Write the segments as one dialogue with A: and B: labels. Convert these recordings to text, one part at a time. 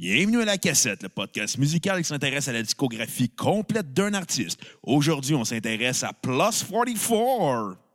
A: Bienvenue à La Cassette, le podcast musical qui s'intéresse à la discographie complète d'un artiste. Aujourd'hui, on s'intéresse à Plus 44.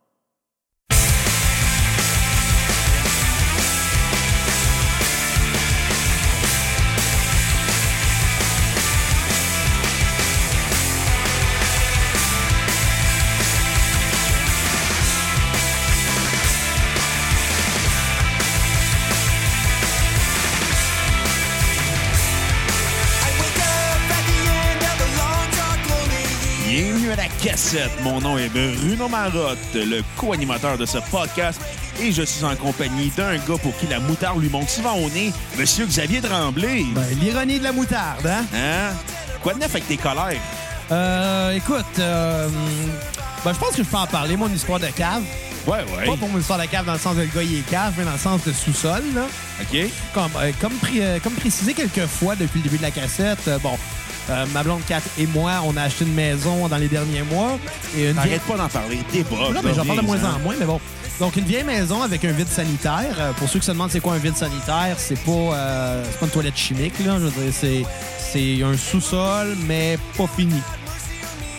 A: Cassette. Mon nom est Bruno Marotte, le co-animateur de ce podcast, et je suis en compagnie d'un gars pour qui la moutarde lui monte souvent au nez, Monsieur Xavier Tremblay.
B: Ben, L'ironie de la moutarde, hein?
A: Hein? Quoi de neuf avec tes colères?
B: Euh, écoute, euh, ben, je pense que je peux en parler, mon histoire de cave.
A: Ouais,
B: Pas
A: ouais.
B: pour mon histoire de cave dans le sens de le gars, il est cave, mais dans le sens de sous-sol, là.
A: OK.
B: Comme, euh, comme, pré- euh, comme précisé quelques fois depuis le début de la cassette, euh, bon, euh, ma blonde Kat et moi, on a acheté une maison dans les derniers mois. Et une
A: pas d'en parler. Débat.
B: Non, mais j'en parle de moins en moins, mais bon. Donc, une vieille maison avec un vide sanitaire. Euh, pour ceux qui se demandent c'est quoi un vide sanitaire, c'est pas, euh, c'est pas une toilette chimique, là. Je veux dire, c'est, un sous-sol, mais pas fini.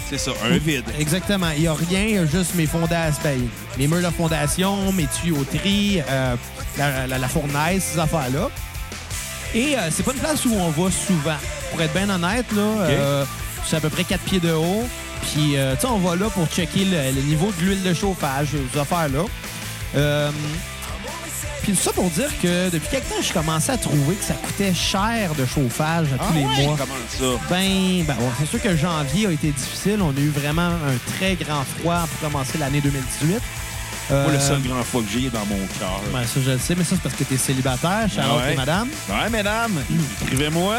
A: C'est ça, un vide.
B: Exactement. Il n'y a rien, il y a juste mes fondations, ben, mes murs de fondation, mes tuyauteries, euh, la, la- la fournaise, ces affaires-là. Et euh, c'est pas une place où on va souvent. Pour être bien honnête, là, euh, c'est à peu près 4 pieds de haut. Puis, euh, tu sais, on va là pour checker le, le niveau de l'huile de chauffage, ces affaires-là. Euh, puis tout ça pour dire que depuis quelque temps, je commençais à trouver que ça coûtait cher de chauffage à tous les
A: ouais?
B: mois.
A: Comment ça?
B: Ben, ben ouais, c'est sûr que janvier a été difficile. On a eu vraiment un très grand froid pour commencer l'année 2018. Euh,
A: Moi, le seul grand foie que j'ai est dans mon cœur.
B: ben, ça, je le sais, mais ça, c'est parce que t'es célibataire, Charlotte
A: Ouais.
B: et madame.
A: Ouais, mesdames, écrivez-moi.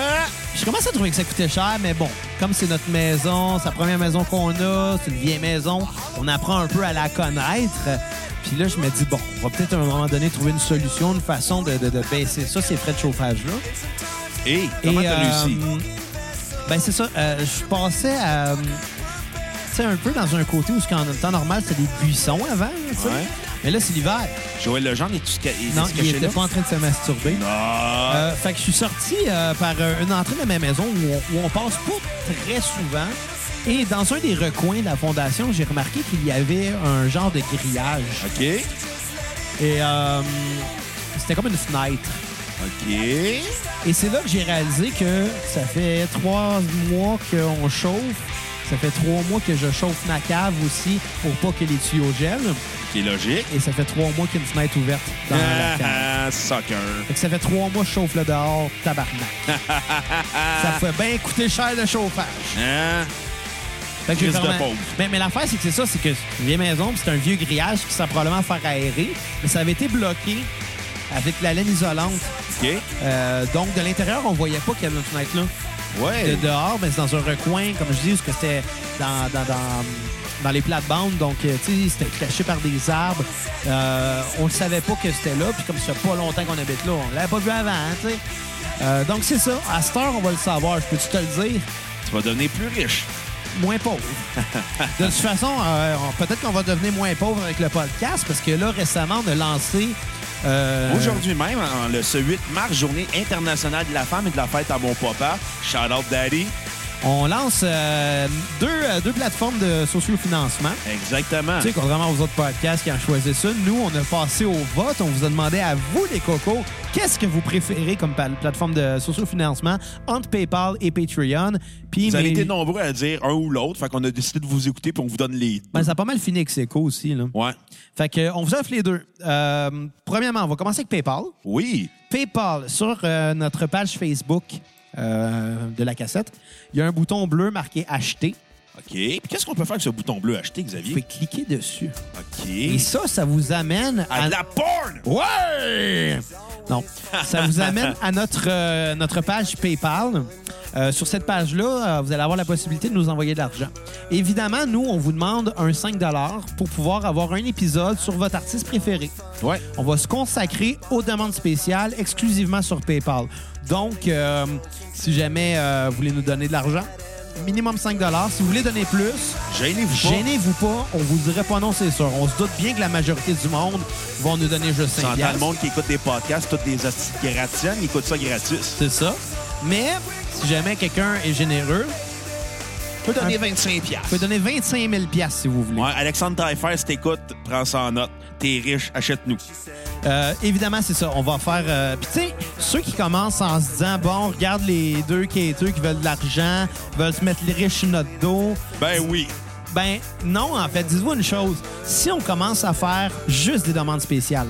B: Je commence à trouver que ça coûtait cher, mais bon, comme c'est notre maison, c'est la première maison qu'on a, c'est une vieille maison, on apprend un peu à la connaître. Puis là, je me dis, bon, on va peut-être à un moment donné trouver une solution, une façon de, de- de baisser ça, ces frais de chauffage-là.
A: Et comment
B: Et,
A: t'as
B: euh,
A: réussi?
B: Ben, c'est ça. euh, je passais à. Un peu dans un côté où, en temps normal, c'était des buissons avant, là, tu sais.
A: Ouais.
B: Mais là, c'est l'hiver.
A: Joël Legendre, est-tu est-tu
B: Non, il était
A: là?
B: pas en train de se masturber.
A: Non.
B: Euh, fait que je suis sorti euh, par euh, une entrée de ma maison où on, où on passe pas très souvent. Et dans un des recoins de la fondation, j'ai remarqué qu'il y avait un genre de grillage.
A: OK.
B: Et euh, c'était comme une fenêtre.
A: OK.
B: Et c'est là que j'ai réalisé que ça fait trois mois qu'on chauffe. Ça fait trois mois que je chauffe ma cave aussi pour pas que les tuyaux gèlent.
A: Qui est logique.
B: Et ça fait trois mois qu'il y a une fenêtre ouverte dans la cave.
A: Ah, soccer.
B: Fait que ça fait trois mois que je chauffe le dehors, tabarnak. ça fait bien coûter cher le chauffage.
A: Hein?
B: Fait que vraiment-. Mais, mais l'affaire, c'est que c'est ça, c'est que vieille maison, c'est un vieux grillage qui sert probablement faire aérer, mais ça avait été bloqué avec la laine isolante.
A: OK.
B: Euh, donc, de l'intérieur, on voyait pas qu'il y avait une fenêtre là.
A: Ouais.
B: de dehors, mais c'est dans un recoin, comme je dis, parce que c'était dans, dans, dans, dans les plates-bandes. Donc, euh, tu sais, c'était caché par des arbres. Euh, on ne savait pas que c'était là. Puis comme ça fait pas longtemps qu'on habite là, on l'avait pas vu avant, hein, tu sais. Euh, donc, c'est ça. À cette heure, on va le savoir. Je peux-tu te le dire?
A: Tu vas devenir plus riche.
B: Moins pauvre. De toute façon, euh, on- peut-être qu'on va devenir moins pauvre avec le podcast parce que là, récemment, on a lancé... euh,
A: Aujourd'hui même, le, ce 8 mars, journée internationale de la femme et de la fête à mon papa. Shout out daddy.
B: On lance euh, deux, euh, deux plateformes de sociofinancement.
A: Exactement.
B: Tu sais, contrairement aux autres podcasts qui ont choisi ça, nous, on a passé au vote. On vous a demandé à vous, les cocos, qu'est-ce que vous préférez comme plateforme de sociofinancement entre PayPal et Patreon? Puis,
A: Vous avez
B: mais-
A: été nombreux à dire un ou l'autre, fait qu'on a décidé de vous écouter puis on vous donne les.
B: Ben, ça a pas mal fini avec Seco aussi. Là.
A: Ouais.
B: Fait que, on vous offre les deux. Euh, premièrement, on va commencer avec PayPal.
A: Oui.
B: PayPal, sur notre page Facebook euh, de la cassette, il y a un bouton bleu marqué Acheter.
A: OK. Puis qu'est-ce qu'on peut faire avec ce bouton bleu acheté,
B: Vous
A: Xavier?
B: pouvez cliquer dessus.
A: OK.
B: Et ça, ça vous amène
A: À de la porn!
B: Ouais! Non. Ça vous amène à notre, euh, notre page PayPal. Euh, sur cette page-là, euh, vous allez avoir la possibilité de nous envoyer de l'argent. Évidemment, nous, on vous demande un 5 pour pouvoir avoir un épisode sur votre artiste préféré.
A: Ouais.
B: On va se consacrer aux demandes spéciales exclusivement sur PayPal. Donc, euh, si jamais euh, vous voulez nous donner de l'argent, minimum 5 Si vous voulez donner plus,
A: Gênez-vous pas.
B: gênez-vous pas. On vous dirait pas non, c'est sûr. On se doute bien que la majorité du monde vont nous donner juste 5
A: J'entends le monde qui écoute des podcasts, toutes des hosties gratiennes, ils écoutent ça gratis.
B: C'est ça. Mais si jamais quelqu'un est généreux,
A: Tu peux donner 25
B: vous pouvez donner 25 000 si vous voulez.
A: Ouais, Alexandre Taillefer, si t'écoutes, prends ça en note. T'es riche, achète-nous.
B: Euh, évidemment, c'est ça. On va faire. euh, Puis, tu sais, ceux qui commencent en se disant, bon, regarde les deux quêteux qui veulent de l'argent, veulent se mettre les riches sur notre dos.
A: Ben oui.
B: Ben, non, en fait, dites-vous une chose. Si on commence à faire juste des demandes spéciales,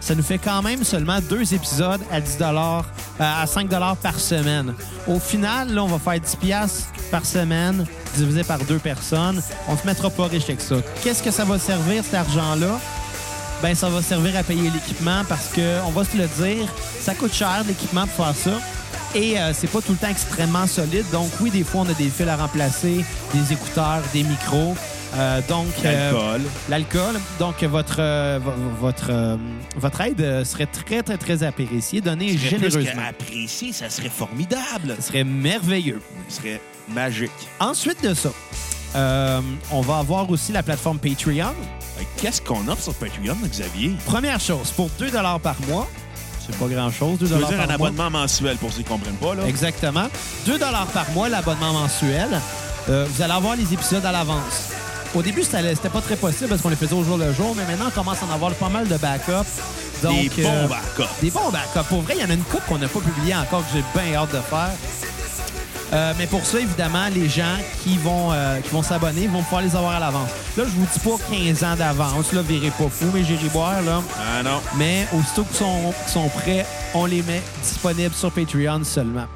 B: ça nous fait quand même seulement deux épisodes à 10 euh, à 5 par semaine. Au final, là, on va faire 10 piastres par semaine divisé par deux personnes. On ne se mettra pas riche avec ça. Qu'est-ce que ça va servir, cet argent-là? Ben, ça va servir à payer l'équipement parce que, on va se le dire, ça coûte cher l'équipement pour faire ça. Et euh, c'est pas tout le temps extrêmement solide. Donc, oui, des fois, on a des fils à remplacer, des écouteurs, des micros. Euh, donc, euh,
A: L'alcool.
B: l'alcool. Donc, votre, vo- votre, votre aide serait très, très, très appréciée, donnée généreusement.
A: ça serait formidable.
B: Ce serait merveilleux.
A: Ça serait magique.
B: Ensuite de ça, euh, on va avoir aussi la plateforme Patreon.
A: Qu'est-ce qu'on offre sur Patreon, Xavier?
B: Première chose, pour 2 par mois, c'est pas grand-chose, 2
A: Tu veux
B: par
A: dire un
B: mois.
A: abonnement mensuel pour ceux qui ne comprennent pas, là?
B: Exactement. 2 par mois, l'abonnement mensuel. Euh, vous allez avoir les épisodes à l'avance. Au début, c'était pas très possible parce qu'on les faisait au jour le jour, mais maintenant, on commence à en avoir pas mal de backups. Donc,
A: Des bons
B: euh,
A: backups.
B: Des bons backups. Pour vrai, il y en a une coupe qu'on n'a pas publiée encore que j'ai bien hâte de faire. Euh, mais pour ça, évidemment, les gens qui vont, euh, qui vont s'abonner vont pouvoir les avoir à l'avance. Là, je vous dis pas 15 ans d'avance, là, virez pas fou, mais j'irai boire, là.
A: Ah non.
B: Mais aussitôt qu'ils sont, qu'ils sont prêts, on les met disponibles sur Patreon seulement.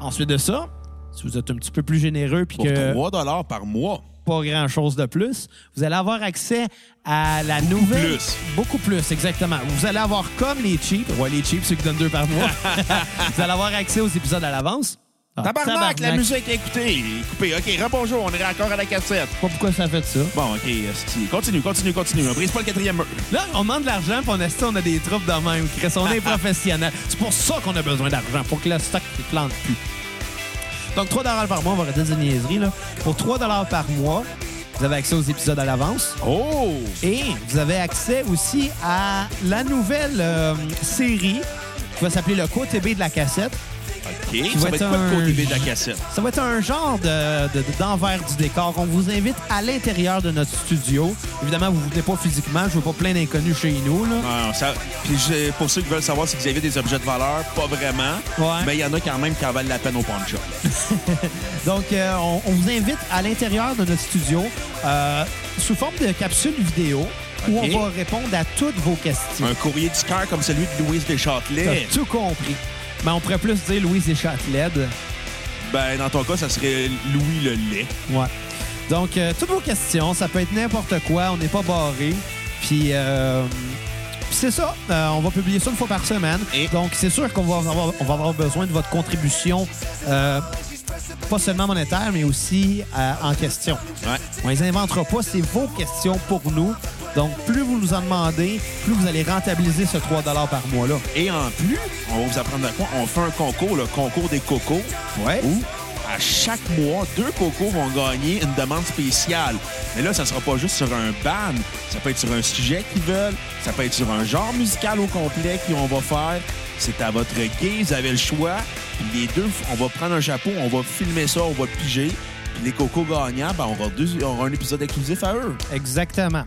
B: Ensuite de ça, si vous êtes un petit peu plus généreux puis
A: Pour
B: que
A: 3 par mois.
B: pas grand-chose de plus, vous allez avoir accès à la nouvelle...
A: plus.
B: Beaucoup plus, exactement. Vous allez avoir comme les cheap, ouais, les cheap, ceux qui donnent deux par mois, vous allez avoir accès aux épisodes à l'avance. Ah,
A: Tabarnak, la musique est écoutée. Coupée. OK, rebonjour, on est encore à la cassette.
B: Pas pourquoi ça fait ça.
A: Bon, OK, continue, continue, continue. Ne brise pas le quatrième mur.
B: Là, on demande de l'argent, puis on, esti, on a des troupes de même. Chris, on est professionnels. C'est pour ça qu'on a besoin d'argent, pour que le stock ne plante plus. Donc, 3 par mois, on va arrêter de niaiserie. Là. Pour 3 par mois, vous avez accès aux épisodes à l'avance.
A: Oh!
B: Et vous avez accès aussi à la nouvelle euh, série qui va s'appeler le KTB de la cassette.
A: OK, ça va
B: être
A: être quoi le
B: un-
A: côté B de la cassette?
B: Ça va être un genre de, de- de- d'envers du décor. On vous invite à l'intérieur de notre studio. Évidemment, vous ne venez pas physiquement. Je veux pas plein d'inconnus chez nous. Là.
A: Non, ça, puis pour ceux qui veulent savoir si vous avez des objets de valeur, pas vraiment.
B: Ouais.
A: Mais il y en a quand même qui en valent la peine au pawn shop.
B: Donc, euh, on, on vous invite à l'intérieur de notre studio euh, sous forme de capsule vidéo où on va répondre à toutes vos questions.
A: Un courrier du cœur comme celui de Louise Deschâtelet.
B: T'as tout compris. Mais on pourrait plus dire Louise Deschâtelet.
A: Ben, dans ton cas, ça serait Louis le lait.
B: Ouais. Donc, euh, toutes vos questions, ça peut être n'importe quoi. On n'est pas barré. Puis, euh, c'est ça. Euh, on va publier ça une fois par semaine.
A: Et-
B: Donc, c'est sûr qu'on va avoir, on va avoir besoin de votre contribution, pas seulement monétaire, mais aussi euh, en question.
A: Ouais.
B: On les inventera pas, c'est vos questions pour nous. Donc, plus vous nous en demandez, plus vous allez rentabiliser ce 3 par mois-là.
A: Et en plus, on va vous apprendre à quoi? On fait un concours, le concours des cocos.
B: Ouais.
A: Où, à chaque mois, deux cocos vont gagner une demande spéciale. Mais là, ça sera pas juste sur un ban. Ça peut être sur un sujet qu'ils veulent. Ça peut être sur un genre musical au complet qu'on va faire. C'est à votre guise. Vous avez le choix. Puis les deux, on va prendre un chapeau, on va filmer ça, on va piger. Puis les cocos gagnants, ben, on, va deux- on aura un épisode exclusif à eux.
B: Exactement.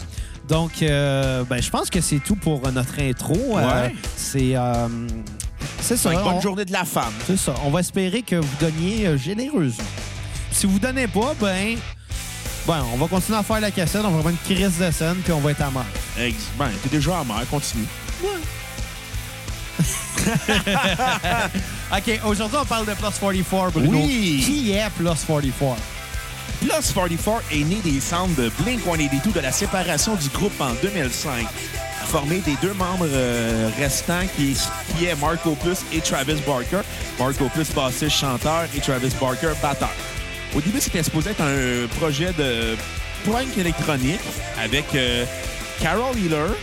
B: Donc, euh, ben, je pense que c'est tout pour notre intro. Euh,
A: Ouais.
B: c'est euh, c'est ça.
A: Une bonne
B: on-
A: journée de la femme.
B: C'est ça. On va espérer que vous donniez euh, généreusement. Si vous donnez pas, ben, ben, on va continuer à faire la cassette, on va avoir une crise de scène, puis on va être à mort.
A: Ex- Ben, t'es déjà en mer, continue.
B: OK, aujourd'hui, on parle de Plus 44, Bruno.
A: Oui.
B: Qui est Plus 44?
A: Plus 44 est né des cendres de Blink-182 de la séparation du groupe en 2005, formé des deux membres euh, restants qui, qui est Marco Plus et Travis Barker. Marco Plus, bassiste, chanteur et Travis Barker, batteur. Au début, c'était supposé être un projet de punk électronique avec euh, Carol Healer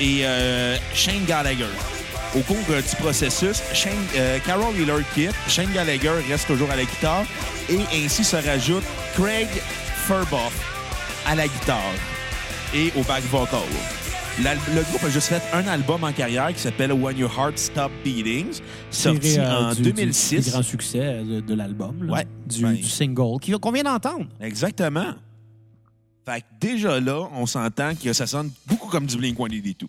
A: et euh, Shane Gallagher. Au cours du processus, Carol Wheeler quitte, Shane Gallagher reste toujours à la guitare et ainsi se rajoute Craig Furboff à la guitare et au back vocal. Le groupe a juste fait un album en carrière qui s'appelle When Your Heart Stop Beating, sorti
B: euh,
A: en
B: du- du-
A: 2006.
B: Du, grand succès de, de l'album.
A: Ouais.
B: Du,
A: Ben.
B: du single qu'on vient d'entendre.
A: Exactement. Fait que déjà là, on s'entend que ça sonne beaucoup comme du Blink-182.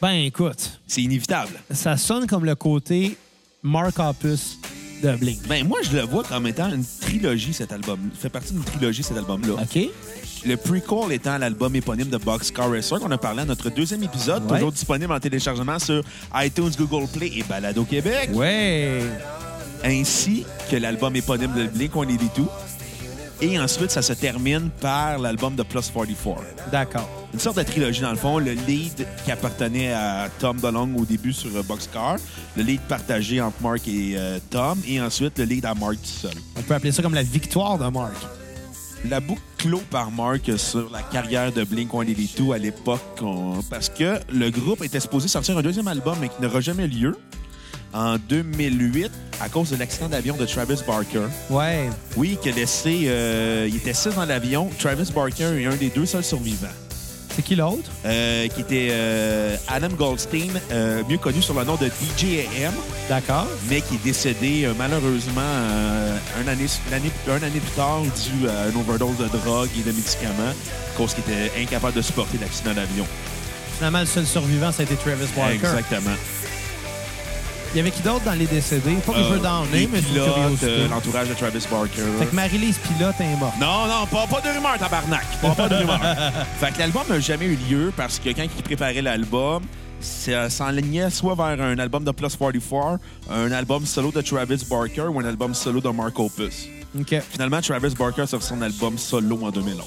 B: Ben, écoute,
A: C'est inévitable.
B: ça sonne comme le côté Mark Opus de Blink.
A: Ben moi, je le vois comme étant une trilogie, cet album. Il fait partie d'une trilogie, cet album-là.
B: OK?
A: Le prequel étant l'album éponyme de Boxcar Racer qu'on a parlé à notre deuxième épisode,
B: Ouais.
A: toujours disponible en téléchargement sur iTunes, Google Play et Balado Québec,
B: Ouais.
A: ainsi que l'album éponyme de Blink-182. Et ensuite, ça se termine par l'album de Plus 44.
B: D'accord.
A: Une sorte de trilogie, dans le fond. Le lead qui appartenait à Tom DeLonge au début sur euh, Boxcar, le lead partagé entre Mark et euh, Tom, et ensuite le lead à Mark tout seul.
B: On peut appeler ça comme la victoire de Mark.
A: La boucle clôt par Mark sur la carrière de Blink-182 à l'époque, parce que le groupe était supposé sortir un deuxième album, mais qui n'aura jamais lieu en 2008 à cause de l'accident d'avion de Travis Barker.
B: Ouais.
A: Oui, qui a laissé... euh, il était six dans l'avion. Travis Barker est un des deux seuls survivants.
B: C'est qui l'autre?
A: euh, qui était euh, Adam Goldstein, mieux connu sur le nom de DJ AM,
B: D'accord.
A: mais qui est décédé malheureusement un, année, l'année- un année plus tard dû à une overdose de drogue et de médicaments, cause qu'il était incapable de supporter l'accident d'avion.
B: Finalement, le seul survivant, ça a été Travis Barker.
A: Exactement.
B: Il y avait qui d'autre dans les décédés? Pas que je veux
A: Euh,
B: downer,
A: les
B: mais c'est curiosité.
A: euh, l'entourage de Travis Barker.
B: Fait que Marie-Lise Pilote est morte.
A: Non, non, pas, pas de rumeur, tabarnak. Pas, pas de rumeur. fait que l'album n'a jamais eu lieu parce que quand il préparait l'album, ça s'enlignait soit vers un album de Plus 44, un album solo de Travis Barker ou un album solo de Mark Opus.
B: OK.
A: Finalement, Travis Barker sort son album solo en 2011.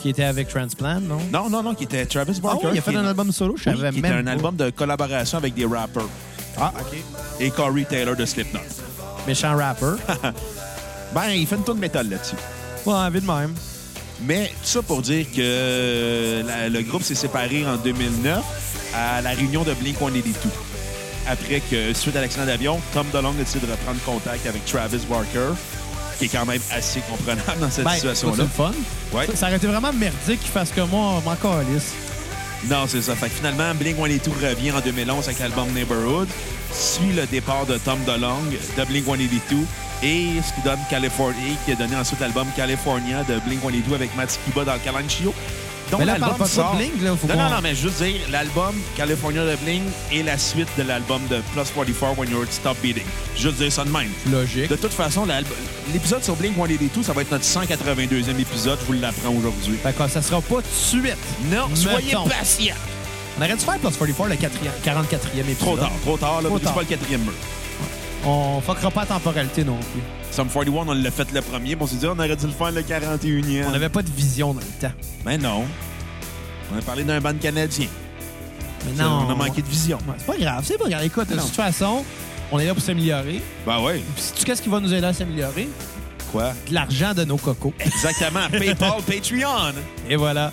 B: Qui était avec Transplant, non?
A: Non, non, non, qui était Travis
B: Ah
A: Barker.
B: il a fait un
A: est-
B: album solo, je
A: Oui,
B: savais
A: était
B: même
A: un
B: pas.
A: album de collaboration avec des rappers.
B: Ah, OK.
A: Et Corey Taylor de Slipknot.
B: Méchant rapper.
A: Ben, il fait une tonne de métal là-dessus.
B: ouais, de même.
A: Mais tout ça pour dire que la- le groupe s'est séparé en 2009 à la réunion de Blink-182. Après que, suite à l'accident d'avion, Tom DeLonge a décidé de reprendre contact avec Travis Barker, qui est quand même assez comprenable dans cette
B: Ben,
A: situation-là.
B: c'est fun.
A: Ouais.
B: Ça, ça aurait été vraiment merdique qu'il fasse comme moi, m'en calisse.
A: Non, c'est ça. Fait finalement, Blink-182 revient en 2011 avec l'album Neighborhood, suit le départ de Tom DeLonge de Blink-182 et ce qui donne California, qui a donné ensuite l'album California de Blink-182 avec Matt Skiba dans Calanchio. Donc l'album
B: de
A: sort...
B: Blink, là, faut
A: non, non, non, mais juste dire, l'album California de Blink est la suite de l'album de Plus 44 When Your Heart Stop Beating. Juste dire ça de même.
B: Logique.
A: De toute façon, l'épisode sur Blink-182, ça va être notre 182e épisode, je vous l'apprends aujourd'hui.
B: Que ça sera pas tout de suite.
A: Non, soyez patients.
B: On aurait dû faire Plus 44 le 4e 44e épisode.
A: Trop tard, trop tard, là,
B: Trop
A: c'est
B: tard.
A: pas le quatrième mur.
B: On fuckera pas la temporalité non plus.
A: Sum 41, on l'a fait le premier, mais on s'est dit, on aurait dû le faire le 41e.
B: On n'avait pas de vision dans le temps.
A: Mais non. On a parlé d'un band canadien.
B: Mais
A: On a manqué de vision.
B: Ouais, c'est pas grave, c'est pas grave. Écoute, de
A: Non.
B: toute façon, on est là pour s'améliorer.
A: Ben ouais.
B: Puis sais-tu qu'est-ce qui va nous aider à s'améliorer?
A: Quoi?
B: De l'argent de nos cocos.
A: Exactement. PayPal, Patreon.
B: Et voilà.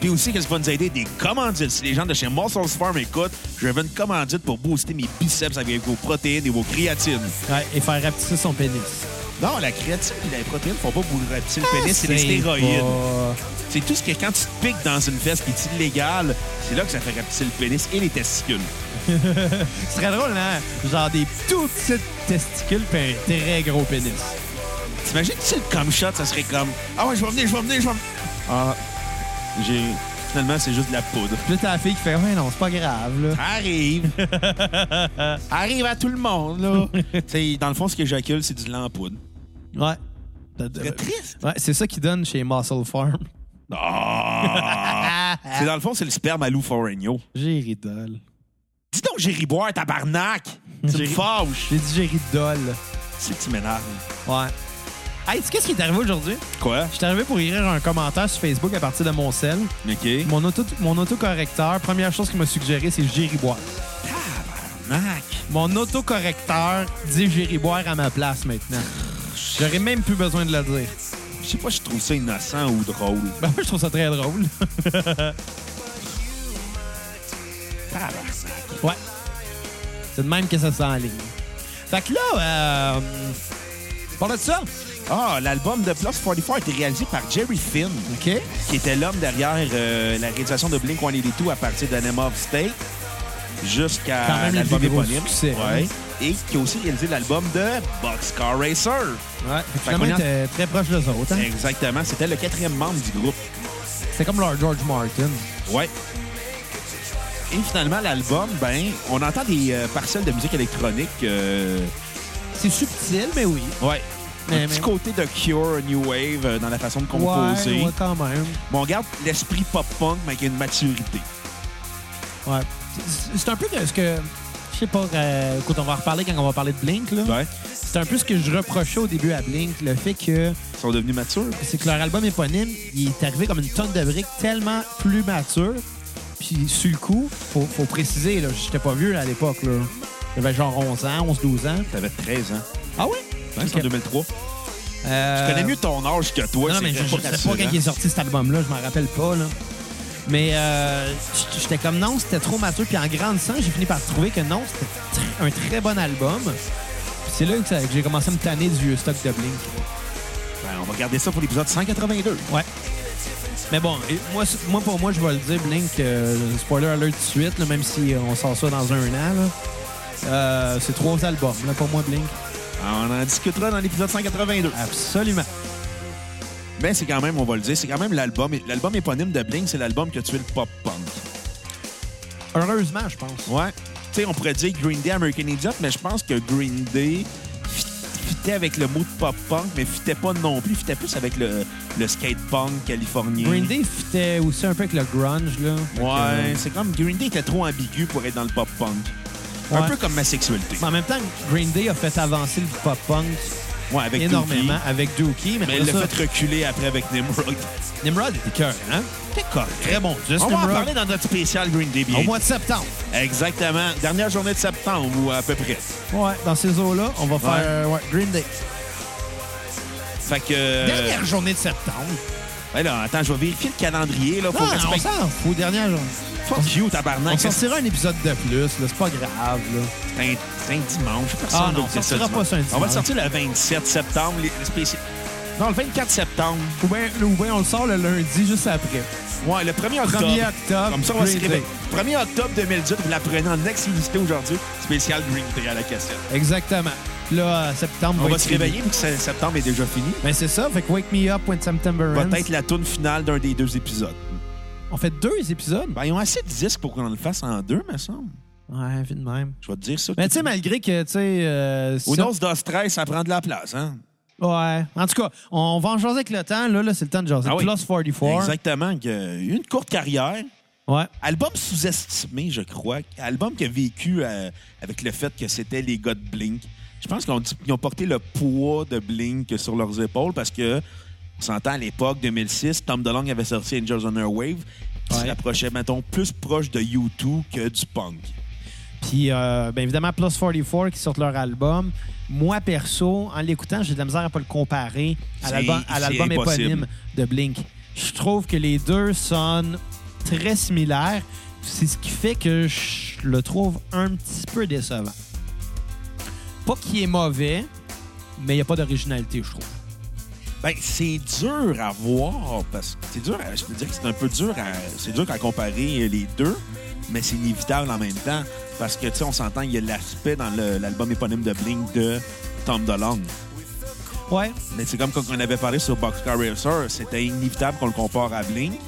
A: Puis aussi, qu'est-ce qui va nous aider? Des commandites. Si les gens de chez Muscle Farm écoutent, je veux une commandite pour booster mes biceps avec vos protéines et vos créatines.
B: Ouais, et faire rapetisser son pénis.
A: Non, la créatine et la protéine ne font pas booster le pénis, c'est des stéroïdes.
B: pas-
A: C'est tout ce que quand tu te piques dans une fesse qui est illégale, c'est là que ça fait rapetisser le pénis et les testicules.
B: Ce serait drôle, hein? Genre des tout petits testicules puis un très gros pénis.
A: T'imagines si le cum shot, ça serait comme Ah ouais, je vais venir, je vais venir, je vais venir. Ah, j'ai. Finalement, c'est juste de la poudre.
B: Puis là, t'as la fille qui fait Ouais, non, c'est pas grave, là.
A: Arrive. Arrive à tout le monde, là. T'sais, dans le fond, ce qui éjacule, c'est du lait en poudre.
B: Ouais.
A: Très triste.
B: Ouais, c'est ça qu'ils donnent chez Muscle Farm.
A: Ah! c'est dans le fond, c'est le sperme à Lou Foregno.
B: J'ai ridole.
A: Dis donc, Jerry Boire, tabarnak! Tu me
B: Jerry-
A: fâches.
B: J'ai dit j'ai ridole.
A: C'est que tu m'énerves.
B: Ouais. Hey, tu qu'est-ce qui est arrivé aujourd'hui?
A: Quoi?
B: Je suis arrivé pour écrire un commentaire sur Facebook à partir de mon sel.
A: OK.
B: Mon, auto, mon autocorrecteur, première chose qu'il m'a suggéré, c'est Jerry Boire.
A: Tabarnak.
B: Mon autocorrecteur dit Jerry Boire à ma place maintenant. J'aurais même plus besoin de le dire.
A: Je sais pas si je trouve ça innocent ou drôle.
B: Ben, moi, je trouve ça très drôle.
A: Tabarnak.
B: ouais. C'est de même que ça s'enligne. Fait que là, euh, parle de ça?
A: Ah, l'album de Plus 44 a été réalisé par Jerry Finn,
B: OK.
A: qui était l'homme derrière euh, la réalisation de Blink-182 à partir d'Anima of State jusqu'à
B: Quand même le
A: l'album
B: plus gros
A: éponyme.
B: succès,
A: Ouais. Et qui a aussi réalisé l'album de Boxcar Racer.
B: Ouais. Finalement,
A: qu'on y a-
B: t'es très proche de autres. Hein?
A: Exactement. C'était le quatrième membre du groupe.
B: C'est comme leur George Martin.
A: Ouais. Et finalement, l'album, ben, on entend des euh, parcelles de musique électronique. euh,
B: C'est subtil, mais oui.
A: ouais.
B: Mais-
A: un petit
B: mais-
A: côté de Cure, New Wave euh, dans la façon de composer.
B: ouais, quand même.
A: Mais on garde l'esprit pop-punk, mais avec une maturité.
B: Ouais. C'est- un peu ce que. Je sais pas, euh, écoute, on va en reparler quand on va parler de Blink. là.
A: Ouais.
B: C'est un peu ce que je reprochais au début à Blink, le fait que
A: Ils sont devenus matures.
B: c'est que leur album éponyme, il est arrivé comme une tonne de briques tellement plus mature. Puis sur le coup, faut, faut préciser, là, j'étais pas vieux là, à l'époque. là. J'avais genre 11 ans, 11-12 ans.
A: T'avais 13 ans.
B: Ah oui?
A: Ouais, c'est en 2003.
B: Euh,
A: Je connais mieux ton âge que toi.
B: Non, mais je je sais pas quand il est sorti cet album-là, je m'en rappelle pas. Là. Mais euh, j'étais comme non, c'était trop mature. Puis en grandissant, j'ai fini par trouver que non, c'était tr- un très bon album. C'est là que, j'ai commencé à me tanner du vieux stock de Blink.
A: Ben, on va garder ça pour l'épisode 182.
B: Ouais. Mais bon, moi, pour moi, je vais le dire, Blink, euh, spoiler alert tout de suite, là, même si on sort ça dans un an. Euh, c'est trois albums, là, pour moi, Blink.
A: On en discutera dans l'épisode 182.
B: Absolument.
A: Mais c'est quand même, on va le dire, c'est quand même l'album. L'album éponyme de Blink, c'est l'album qui a tué le pop-punk.
B: Heureusement, je pense.
A: Ouais. Tu sais, on pourrait dire Green Day, American Idiot, mais je pense que Green Day fit- fitait avec le mot de pop-punk, mais fitait pas non plus. Fitait plus avec le, le skate-punk californien.
B: Green Day fitait aussi un peu avec le grunge, là. Que,
A: Ouais, c'est comme Green Day était trop ambigu pour être dans le pop-punk. Un peu comme ma sexualité.
B: Mais en même temps, Green Day a fait avancer le pop-punk
A: Ouais, avec
B: énormément
A: Dookie.
B: avec Dookie. Mais,
A: Mais il l'a
B: ça,
A: fait reculer après avec Nimrod.
B: Nimrod était cœur, hein?
A: C'est correct.
B: Très bon.
A: On va en parler dans notre spécial Green Day
B: Au mois de septembre.
A: Exactement. Dernière journée de septembre ou à peu près.
B: Ouais, dans ces eaux-là, on va faire euh, ouais, Green Day.
A: Fait que. euh,
B: Dernière journée de septembre.
A: Ben là, attends, je vais vérifier le calendrier. Là,
B: Non,
A: faut
B: on s'en fout. Dernière journée.
A: Fuck you, tabarnak.
B: On sortira un épisode de plus, là. C'est pas grave, là.
A: C'est un, un dimanche. Personne
B: Ah non, on sortira
A: dimanche.
B: pas ça un
A: On va le
B: dimanche.
A: sortir le 27 septembre. Les, spécial- Non, le 24 septembre.
B: Ou bien, ou bien on le sort le lundi juste après.
A: Ouais, le 1er octobre.
B: 1er octobre.
A: Comme ça, on va se
B: Green
A: réveiller.
B: Day.
A: 1er octobre 2018, vous l'apprenez en exclusivité aujourd'hui. Spécial Green Day à la cassette.
B: Exactement. Là, septembre.
A: On va se réveiller vu que septembre est déjà fini.
B: Ben, c'est ça. Fait que Wake Me Up When September
A: Va
B: Ends.
A: être la tourne finale d'un des deux épisodes.
B: On fait deux épisodes?
A: Ben, ils ont assez de disques pour qu'on le fasse en deux, me semble.
B: Ouais, vite de même.
A: Je vais te dire ça.
B: Mais tu sais, malgré que, tu sais... euh,
A: dos Tres, ça prend de la place, hein?
B: Ouais. En tout cas, on va en jaser avec le temps. Là, là c'est le temps de jaser.
A: Ah oui.
B: Plus 44.
A: Exactement. Une courte carrière.
B: Ouais.
A: Album sous-estimé, je crois. Album qui a vécu euh, avec le fait que c'était les gars de Blink. Je pense qu'ils ont, porté le poids de Blink sur leurs épaules parce que, on s'entend à l'époque, 2006, Tom DeLonge avait sorti Angels on Air Wave qui
B: Ouais.
A: rapprochait, mettons, plus proche de U2 que du punk.
B: Puis, euh, bien évidemment, Plus 44 qui sortent leur album. Moi, perso, en l'écoutant, j'ai de la misère à pas le comparer à l'album, à l'album éponyme de Blink. Je trouve que les deux sonnent très similaires. C'est ce qui fait que je le trouve un petit peu décevant. Pas qu'il est mauvais, mais il n'y a pas d'originalité, je trouve.
A: Ben, c'est dur à voir parce que c'est dur à, je peux dire que c'est un peu dur à, c'est dur à comparer les deux, mais c'est inévitable en même temps parce que, tu sais, on s'entend, il y a l'aspect dans l'album éponyme de Blink de Tom DeLonge.
B: Ouais.
A: Mais c'est comme quand on avait parlé sur Boxcar Racer, c'était inévitable qu'on le compare à Blink,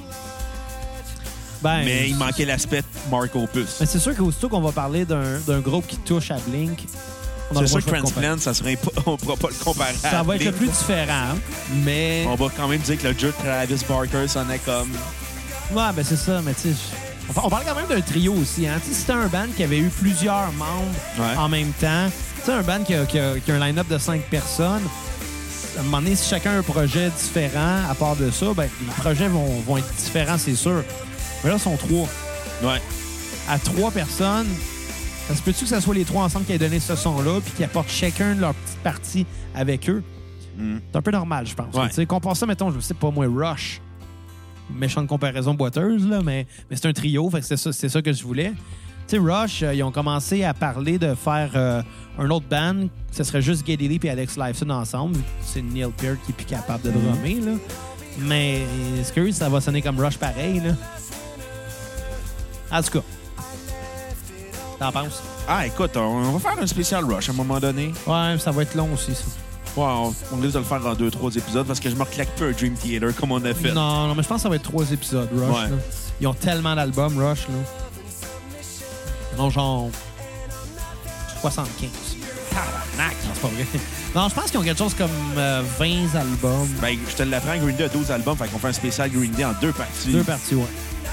B: Ben,
A: mais il manquait l'aspect Mark Opus.
B: Mais c'est sûr qu'aussitôt qu'on va parler d'un d'un groupe qui touche à Blink,
A: C'est sûr que. Transplant, ça serait impo- on pourra pas le comparer à
B: Ça va être le plus différent, mais...
A: On va quand même dire que le jeu de Travis Barker sonnait comme...
B: Ouais, ben c'est ça, mais tu sais... On par- on parle quand même d'un trio aussi, hein. C'était un band qui avait eu plusieurs membres
A: Ouais.
B: en même temps. Tu sais, un band qui a, qui a- qui a un line-up de cinq personnes. À un moment donné, si chacun a un projet différent, à part de ça, ben les projets vont, vont être différents, c'est sûr. Mais là, ils sont trois.
A: Ouais.
B: À trois personnes, ça se peut-tu que ce soit les trois ensemble qui aient donné ce son-là, puis qui apportent chacun leur petite partie avec eux?
A: Mm.
B: C'est un peu normal, je pense.
A: Ouais.
B: Tu sais, compare ça, mettons, je sais pas moi, Rush. Méchante comparaison boiteuse, là, mais, mais c'est un trio, fait c'est ça, c'est ça que je voulais. Tu sais, Rush, euh, ils ont commencé à parler de faire euh, un autre band, ce serait juste Geddy Lee et Alex Lifeson ensemble. C'est Neil Peart qui est plus capable de drummer. Là. Mais est-ce que ça va sonner comme Rush pareil? Là? En tout cas, t'en penses?
A: Ah, écoute, on va faire un spécial Rush à un moment donné.
B: Ouais, ça va être long aussi, ça.
A: Ouais, on, on risque de le faire en deux, trois épisodes parce que je me reclaque peu un Dream Theater comme on a fait.
B: Non, non, mais je pense que ça va être trois épisodes, Rush.
A: Ouais.
B: là. Ils ont tellement d'albums, Rush. Là. Ils ont genre 75.
A: Tabarnak!
B: Non, c'est pas vrai. Non, je pense qu'ils ont quelque chose comme euh, 20 albums.
A: Ben, je te l'apprends, Green Day a 12 albums, fait qu'on fait un spécial Green Day en deux parties.
B: Deux parties, ouais.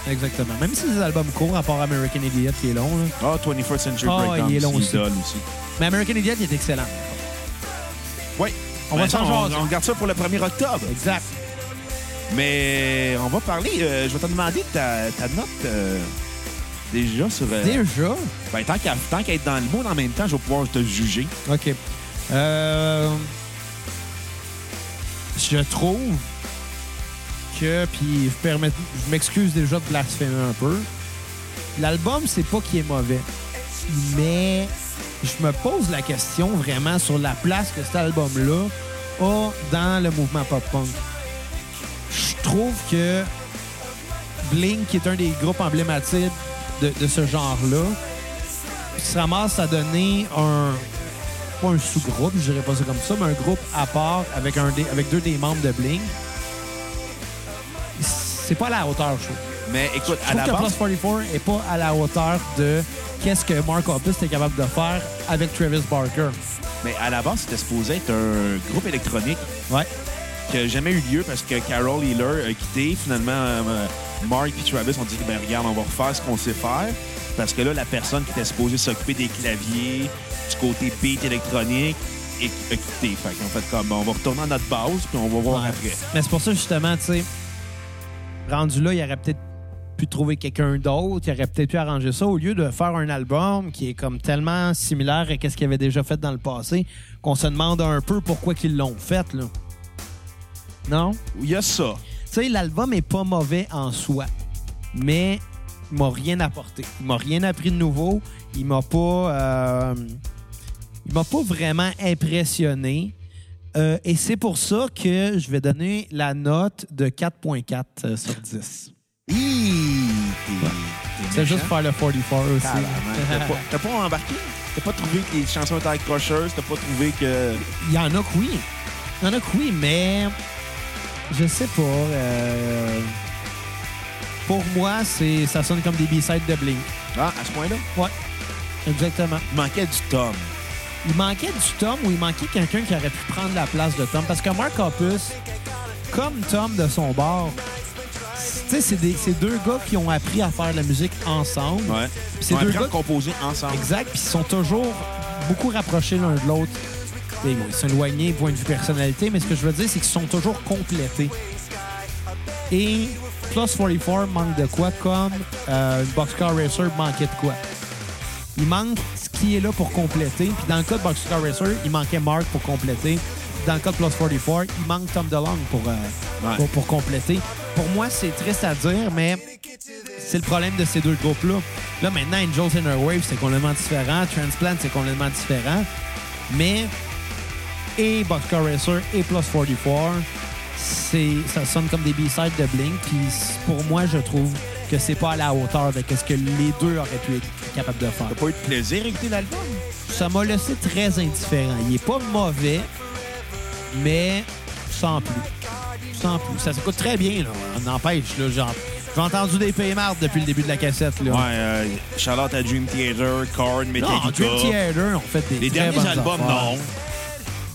B: Exactement. Même si c'est des albums courts, à part American Idiot qui est long.
A: Ah, 21st Century Breakdown,
B: il est long aussi. Mais American Idiot, il est excellent.
A: Oui.
B: On va s'en
A: on, regarde ça pour le 1er octobre.
B: Exact.
A: Mais on va parler, euh, je vais te demander ta, ta note euh, déjà sur... euh,
B: Déjà?
A: ben, tant qu'à qu'à être dans le mood en même temps, je vais pouvoir te juger.
B: OK. Euh, je trouve puis je, m'excuse déjà de blasphémer un peu, l'album, c'est pas qu'il est mauvais, mais je me pose la question vraiment sur la place que cet album-là a dans le mouvement pop-punk. Je trouve que Blink, qui est un des groupes emblématiques de, ce genre-là, se ramasse à donner un, pas un sous-groupe, je dirais pas ça comme ça, mais un groupe à part avec, avec deux des membres de Blink. C'est pas à la hauteur, je trouve.
A: Mais écoute,
B: Je
A: à la
B: que
A: base,
B: Plus 44 est pas à la hauteur de qu'est-ce que Mark Hoppus était capable de faire avec Travis Barker.
A: mais à la base, c'était supposé être un groupe électronique
B: Ouais.
A: qui n'a jamais eu lieu parce que Carol Healer a quitté. Finalement, euh, Mark et Travis ont dit ben, regarde, on va refaire ce qu'on sait faire. Parce que là, la personne qui était supposée s'occuper des claviers, du côté beat électronique, a quitté. Fait qu'en fait, comme, on va retourner à notre base, puis on va voir
B: Ouais.
A: après.
B: Mais c'est pour ça, justement, tu sais, rendu là, il aurait peut-être pu trouver quelqu'un d'autre, il aurait peut-être pu arranger ça au lieu de faire un album qui est comme tellement similaire à ce qu'il avait déjà fait dans le passé qu'on se demande un peu pourquoi qu'ils l'ont fait, là. Non?
A: Il y a ça.
B: Tu sais, l'album est pas mauvais en soi, mais il m'a rien apporté. Il m'a rien appris de nouveau. Il m'a pas, euh, il m'a pas vraiment impressionné. Euh, et c'est pour ça que je vais donner la note de 4.4 euh, sur 10.
A: Hi, t'es- t'es
B: C'est juste
A: méchant.
B: faire le 44 aussi.
A: Tabarnak. T'as pas, t'as pas embarqué? T'as pas trouvé que les chansons étaient accrocheuses? T'as pas trouvé que...
B: Il y en a que oui. Il y en a que oui, mais je sais pas. euh, pour moi, c'est ça sonne comme des B-sides de Blink.
A: Ah, à ce point-là?
B: Ouais, exactement.
A: Il manquait du Tom.
B: Il manquait du Tom ou il manquait quelqu'un qui aurait pu prendre la place de Tom? Parce que Mark Hoppus, comme Tom de son bord, c'est deux gars qui ont appris à faire de la musique ensemble.
A: Ouais.
B: Deux
A: appris à
B: gars-
A: composer ensemble.
B: Exact, puis ils sont toujours beaucoup rapprochés l'un de l'autre. Ils sont éloignés point de vue personnalité, mais ce que je veux dire, c'est qu'ils sont toujours complétés. Et Plus 44 manque de quoi, comme euh, Boxcar Racer manquait de quoi? Il manque qui est là pour compléter. Puis dans le cas de Boxcar Racer, il manquait Mark pour compléter. Dans le cas de Plus 44, il manque Tom DeLonge pour, euh,
A: Ouais.
B: pour, pour compléter. Pour moi, c'est triste à dire, mais c'est le problème de ces deux groupes-là. Là, maintenant, Angels and Airwaves, c'est complètement différent. Transplant, c'est complètement différent. Mais, et Boxcar Racer et Plus 44, c'est, ça sonne comme des B-sides de Blink. Puis pour moi, je trouve que c'est pas à la hauteur de ce que les deux auraient pu être de faire.
A: T'as pas eu de plaisir à écouter l'album?
B: Ça m'a laissé très indifférent. Il est pas mauvais, mais sans plus. Sans plus. Ça s'écoute très bien, là. On empêche, là. Genre, j'ai entendu des paymards depuis le début de la cassette, là.
A: Ouais, euh, Charlotte à Dream Theater, Korn,
B: Non,
A: Metallica.
B: Dream Theater, on fait des
A: Les
B: très
A: derniers
B: bonnes
A: albums,
B: affaires.
A: non.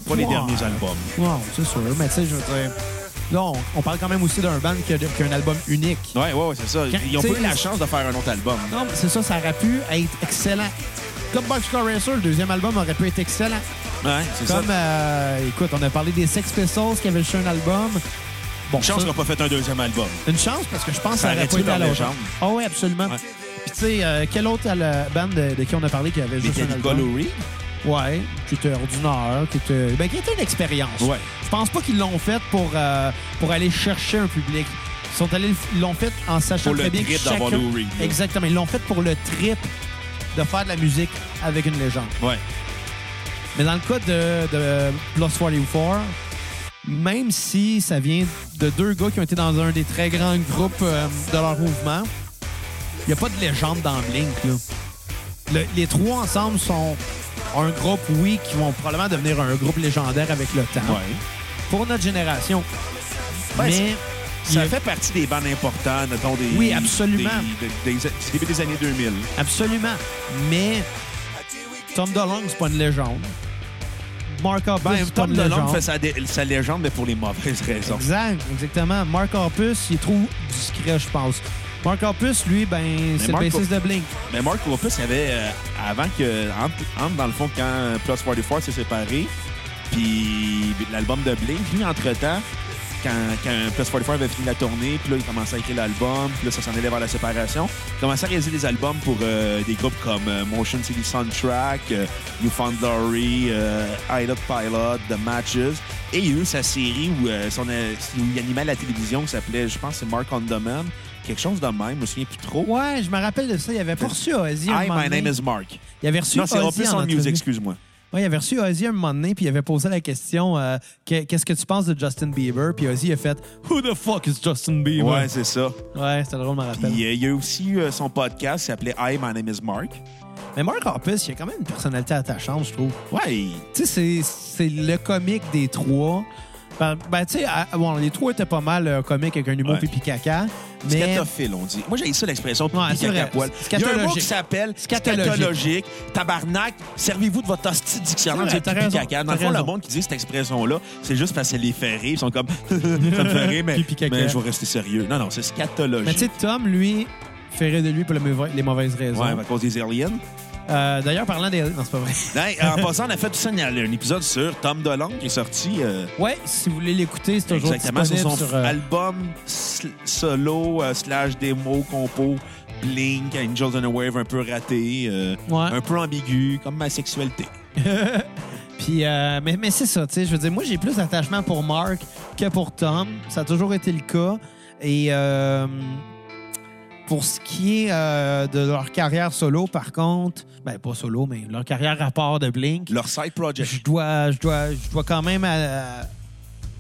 A: Pas les derniers albums.
B: Non, c'est sûr. Mais tu sais, je veux dire... Là, on, parle quand même aussi d'un band qui a, qui a un album unique.
A: Ouais, ouais, ouais, c'est ça.
B: Quand-
A: Ils ont pas eu la chance de faire un autre album.
B: Non, c'est ça, ça aurait pu être excellent. Comme Boxcar Racer, le deuxième album aurait pu être excellent.
A: Ouais, c'est ça.
B: Comme, euh, écoute, on a parlé des Sex Pistols qui avaient juste un album. Bon,
A: Une chance qu'on n'a pas fait un deuxième album.
B: Une chance parce que je pense que
A: Ça
B: aurait pas été à
A: leur
B: la hauteur.
A: légende.
B: Ah oui, absolument.
A: Ouais.
B: Puis tu sais, euh, quelle autre euh, band de, de qui on a parlé qui avait juste un album? Ouais, qui était ordinaire, qui était, ben, qui était une expérience.
A: Ouais.
B: Je pense pas qu'ils l'ont fait pour, euh, pour aller chercher un public. Ils sont allés, l'ont fait en sachant
A: Pour le
B: très bien que
A: trip
B: chacun-
A: Lou Reed, là.
B: Exactement. Ils l'ont fait pour le trip de faire de la musique avec une légende.
A: Ouais.
B: Mais dans le cas de, de Plus 44, même si ça vient de deux gars qui ont été dans un des très grands groupes euh, de leur mouvement, il n'y a pas de légende dans Blink. Là. Le- les trois ensemble sont un groupe, oui, qui vont probablement devenir un groupe légendaire avec le temps. Pour notre génération. Mais
A: Ça fait partie des bandes importantes, mettons, des...
B: Oui, absolument.
A: Des, des- des- du début des années 2000.
B: Absolument. Mais Tom DeLonge, c'est pas une légende. Mark Hoppus,
A: Ben,
B: c'est pas une
A: fait sa légende, mais pour les mauvaises raisons.
B: Exact, exactement. Mark Hoppus, il est trop discret, je pense. Mark Hoppus, lui, ben, c'est le bassiste de Blink.
A: Mais Mark Opus, il avait, euh, avant que, entre, entre, dans le fond, quand Plus 44 s'est séparé, puis l'album de Blink, lui, entre-temps, quand, quand Plus 44 avait fini la tournée, puis là, il commençait à écrire l'album, puis là, ça s'en allait vers la séparation. Il commençait à réaliser des albums pour euh, des groupes comme euh, Motion City Soundtrack, euh, New Found Glory, euh, Idle Pilot, The Matches. Et il y a eu sa série où, euh, son, euh, où il animait la télévision qui s'appelait, je pense, c'est Mark on Demand. Quelque chose de même, je me souviens plus trop.
B: Ouais, je me rappelle de ça. Il avait pas reçu Ozzy un
A: Hi, my name is Mark.
B: Il avait reçu
A: Non, c'est
B: Ozzy
A: Opus
B: en
A: on. Music, excuse-moi.
B: Ouais, il avait reçu Ozzy un moment donné, puis il avait posé la question euh, Que- Qu'est-ce que tu penses de Justin Bieber? Puis Ozzy a fait Who the fuck is Justin Bieber?
A: Ouais, c'est ça.
B: Ouais, c'était drôle, je me rappelle.
A: Puis euh, il y a aussi eu euh, son podcast qui s'appelait Hi, my name is Mark.
B: Mais Mark Hoppus, il a quand même une personnalité attachante, je trouve.
A: Ouais,
B: Tu sais, c'est- le comique des trois. Ben, ben, tu sais, bon, les trois étaient pas mal comiques avec un humour
A: Ouais.
B: pipi caca. Mais
A: scatophile, on dit. Moi, j'ai ça l'expression
B: Ouais, c'est vrai.
A: poil. Il y a un mot qui s'appelle
B: Scatologique.
A: Tabarnak, servez-vous de votre hostie dictionnaire
B: C'est vrai,
A: pipi caca. Dans le fond, le monde qui dit cette expression-là, c'est juste parce que les fait rire. Ils sont comme, ça me fait rire, mais, je vais rester sérieux. Non, non, c'est scatologique.
B: Mais tu sais, Tom, lui, rire de lui pour les mauvaises raisons.
A: Ouais, à cause des aliens.
B: Euh, D'ailleurs, parlant des... Non, c'est pas vrai.
A: Hey, en passant, on a fait tout ça, il y a un épisode sur Tom DeLonge qui est sorti. euh,
B: Ouais, si vous voulez l'écouter, c'est toujours
A: Exactement, sur
B: disponible
A: son
B: sur... euh,
A: album solo slash démo compo Blink, Angels on a Wave un peu raté,
B: Ouais.
A: un peu ambigu, comme ma sexualité.
B: Puis, euh, mais, mais c'est ça, tu sais. Je veux dire, moi, j'ai plus d'attachement pour Mark que pour Tom. Ça a toujours été le cas. Et euh, pour ce qui est euh, de leur carrière solo, par contre, ben pas solo, mais leur carrière à part de Blink,
A: Leur side project.
B: je dois, je dois, je dois quand même euh,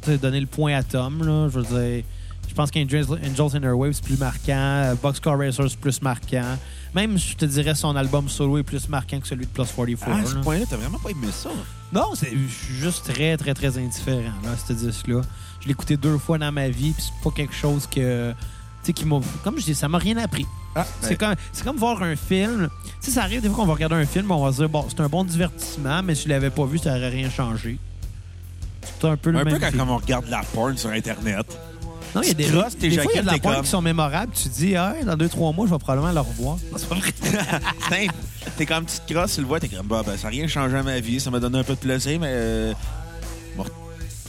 B: tu sais, donner le point à Tom. Là. Je veux dire, je pense qu'Angels Angels in Airwaves c'est plus marquant, euh, Boxcar Racer c'est plus marquant. Même, je te dirais, son album solo est plus marquant que celui de Plus 44.
A: Ah, à ce
B: là.
A: point-là, t'as vraiment pas aimé ça.
B: Non, c'est je suis juste très, très, très indifférent, là, ce disque-là. Je l'ai écouté deux fois dans ma vie, puis c'est pas quelque chose que. Sais, qui m'a. Comme je dis, ça m'a rien appris.
A: Ah,
B: C'est comme, comme voir un film. Tu sais, ça arrive des fois qu'on va regarder un film, on va se dire, bon, c'est un bon divertissement, mais si je l'avais pas vu, ça n'aurait rien changé. C'est un peu le
A: un
B: même
A: peu quand, on regarde la porn sur Internet.
B: Non, il y a des,
A: crosses
B: des fois, il y a de la porn
A: comme-
B: qui sont mémorables. Tu te dis, ah, dans deux, trois mois, je vais probablement le revoir. C'est pas vrai.
A: T'es comme petite crosse, tu le vois, t'es comme, bah, ben, ça n'a rien changé à ma vie, ça m'a donné un peu de plaisir, mais. euh,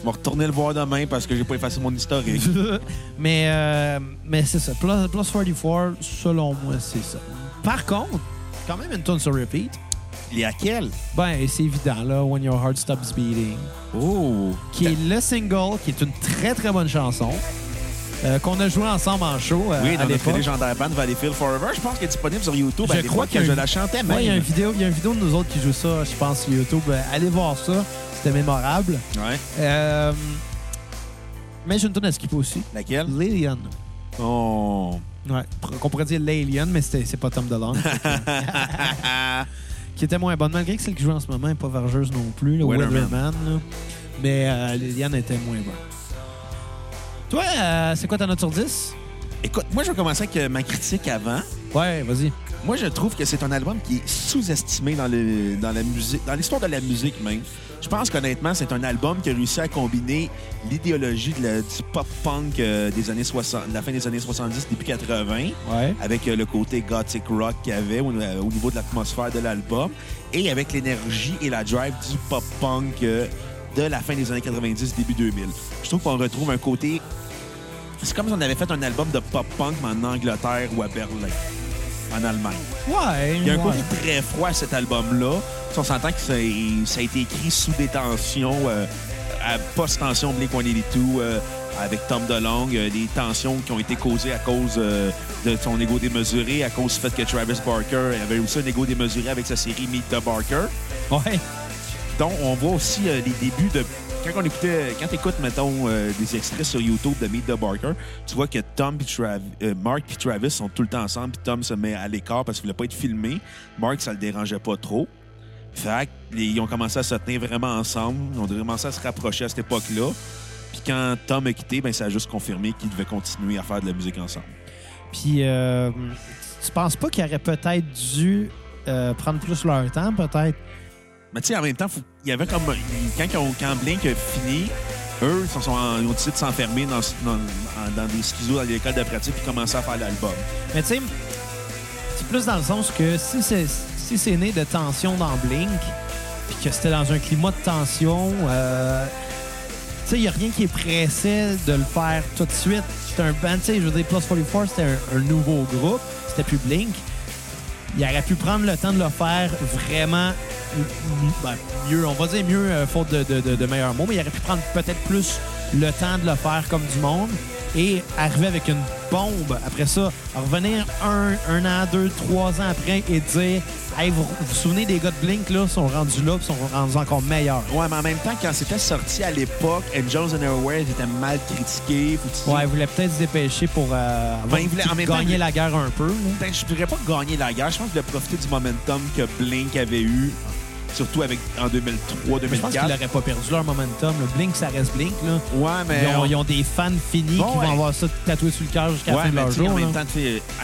A: je vais retourner le voir demain parce que j'ai pas effacé mon historique.
B: mais euh, mais c'est ça. Plus, Plus 44, selon moi, c'est ça. Par contre, quand même une tune sur repeat.
A: Il y a quel?
B: Ben, c'est évident, là, When Your Heart Stops Beating,
A: Oh!
B: qui est le single, qui est une très, très bonne chanson, euh, qu'on a joué ensemble en show euh,
A: Oui, dans notre
B: l'époque.
A: légendaire band Valleyfield Forever, je pense qu'elle est disponible sur YouTube.
B: Je
A: à
B: crois
A: que je la chantais même.
B: Ouais, il y, a une vidéo, il y a une vidéo de nous autres qui joue ça, je pense, sur YouTube. Euh, allez voir ça, c'était mémorable.
A: Ouais.
B: Euh, mais j'ai une tonne à skipper aussi.
A: Laquelle?
B: Lillian.
A: Oh.
B: Ouais, qu'on pourrait dire Lillian, mais c'était- c'est pas Tom DeLonge. qui était moins bonne, malgré que celle qui joue en ce moment n'est pas vergeuse non plus, le
A: Weatherman.
B: Mais euh, Liliane était moins bonne. Toi, euh, c'est quoi ta note sur 10?
A: Écoute, moi, je vais commencer avec euh, ma critique avant.
B: Ouais, vas-y.
A: Moi, je trouve que c'est un album qui est sous-estimé dans, le, dans la musique, dans l'histoire de la musique même. Je pense qu'honnêtement, c'est un album qui a réussi à combiner l'idéologie du pop-punk euh, des années 60, de la fin des années 70, début 80,
B: Ouais.
A: avec euh, le côté gothic rock qu'il y avait au, euh, au niveau de l'atmosphère de l'album, et avec l'énergie et la drive du pop-punk de la fin des années 90, début 2000. Je trouve qu'on retrouve un côté... C'est comme si on avait fait un album de pop-punk mais en Angleterre ou à Berlin, en Allemagne.
B: Ouais.
A: Il y a un
B: ouais.
A: côté très froid à cet album-là. On s'entend que ça, ça a été écrit sous des tensions, euh, à post-tension Blink-182 euh, avec Tom DeLonge, euh, des tensions qui ont été causées à cause euh, de son ego démesuré, à cause du fait que Travis Barker avait aussi un ego démesuré avec sa série Meet the Barker.
B: Ouais.
A: dont on voit aussi euh, les débuts de. Quand on écoutait, quand écoutes, mettons, euh, des extraits sur YouTube de Meet the Barker, tu vois que Tom et Travis, euh, Mark et Travis sont tout le temps ensemble, puis Tom se met à l'écart parce qu'il voulait pas être filmé. Mark, ça le dérangeait pas trop. Fait ils ont commencé à se tenir vraiment ensemble. Ils ont commencé à se rapprocher à cette époque-là. Puis quand Tom a quitté, ben, ça a juste confirmé qu'ils devaient continuer à faire de la musique ensemble.
B: Puis, euh, tu penses pas qu'ils auraient peut-être dû euh, prendre plus leur temps, peut-être?
A: Mais tu sais, en même temps, faut- il y avait comme. Quand, quand Blink a fini, eux, ils, sont, ont décidé de s'enfermer dans, dans, des schizos dans l'école de pratique puis commencer à faire l'album.
B: Mais tu sais, c'est plus dans le sens que si c'est si c'est né de tension dans Blink, puis que c'était dans un climat de tension, euh, tu sais, il n'y a rien qui est pressé de le faire tout de suite. C'était un band, tu sais, je veux dire, Plus 44, c'était un, nouveau groupe, c'était plus Blink. Il aurait pu prendre le temps de le faire vraiment ben, mieux, on va dire mieux, euh, faute de, de, de- de meilleurs mots, mais il aurait pu prendre peut-être plus le temps de le faire comme du monde et arriver avec une bombe après ça, revenir un, un an, deux, trois ans après et dire Hey, vous vous souvenez des gars de Blink là, sont rendus là puis sont rendus encore meilleurs.
A: Ouais, mais en même temps, quand c'était sorti à l'époque, Angels and Airways était mal critiqué.
B: Ouais, ils voulaient peut-être se dépêcher pour euh,
A: Ben, ils voulaient- en même temps,
B: gagner
A: ils-
B: la guerre un peu. là.
A: Ben, je dirais pas gagner la guerre. Je pense qu'il a profité du momentum que Blink avait eu, surtout avec en 2003,
B: Mais Je pense qu'ils
A: 2004.
B: n'auraient pas perdu leur momentum. là. Blink, ça reste Blink. Là.
A: Ouais, mais.
B: Ils, ont,
A: on-
B: ils ont des fans finis
A: Bon,
B: qui
A: ouais.
B: vont avoir ça tatoué sur le cœur jusqu'à la fin de leur
A: sais, en
B: jour.
A: même temps,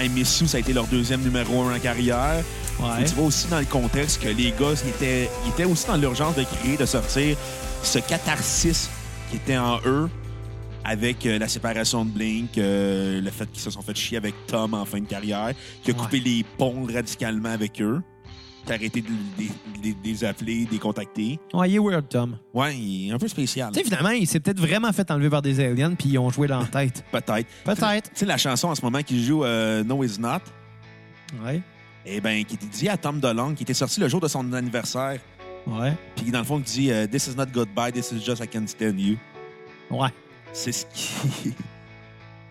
A: I Miss You, ça a été leur deuxième numéro un en carrière.
B: Ouais.
A: Tu vois aussi dans le contexte que les gars, ils étaient, ils étaient aussi dans l'urgence de créer, de sortir ce catharsis qui était en eux avec euh, la séparation de Blink, euh, le fait qu'ils se sont fait chier avec Tom en fin de carrière, qui a coupé les ponts radicalement avec eux, arrêté de, de- de- de les appeler, de les contacter.
B: Ouais, il est weird, Tom.
A: Ouais, il est un peu spécial.
B: Tu sais, finalement, il s'est peut-être vraiment fait enlever par des aliens puis ils ont joué dans la tête.
A: Peut-être.
B: Peut-être.
A: Tu sais, la chanson en ce moment qui joue euh, No Is Not,
B: Ouais.
A: eh ben, qui était dit à Tom DeLonge, qui était sorti le jour de son anniversaire,
B: Ouais.
A: puis dans le fond, qui dit euh, This is not goodbye, this is just I can stand you.
B: Ouais.
A: C'est ce qui.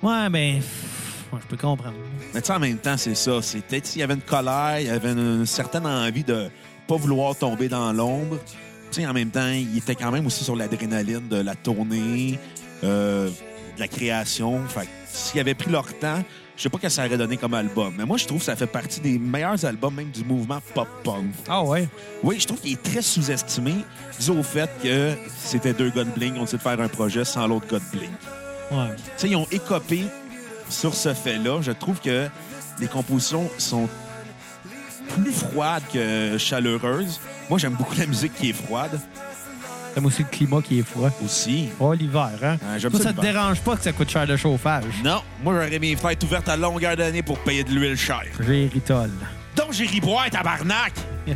B: Ouais, ben. Ouais, je peux comprendre.
A: Mais tu sais, en même temps, c'est ça. C'est peut-être s'il y avait une colère, il y avait une, certaine envie de pas vouloir tomber dans l'ombre. Tu sais, en même temps, il était quand même aussi sur l'adrénaline de la tournée, euh, de la création. Fait que s'ils avaient pris leur temps, je sais pas ce que ça aurait donné comme album. Mais moi, je trouve que ça fait partie des meilleurs albums, même du mouvement pop-punk.
B: Ah ouais?
A: Oui, je trouve qu'il est très sous-estimé, dû au fait que c'était deux gars de Blink, on décidé de faire un projet sans l'autre gars de Blink.
B: Ouais.
A: Tu sais, ils ont écopé sur ce fait-là. Je trouve que les compositions sont plus froides que chaleureuses. Moi, j'aime beaucoup la musique qui est froide
B: T'aimes aussi le climat qui est froid.
A: aussi.
B: Oh, l'hiver, hein?
A: J'aime
B: Toi,
A: ça
B: ça te dérange pas que ça coûte cher le chauffage?
A: Non, moi, j'aurais mes fêtes ouvertes à longueur d'année pour payer de l'huile chère.
B: J'ai ritole.
A: Donc, j'ai ri boire, tabarnak!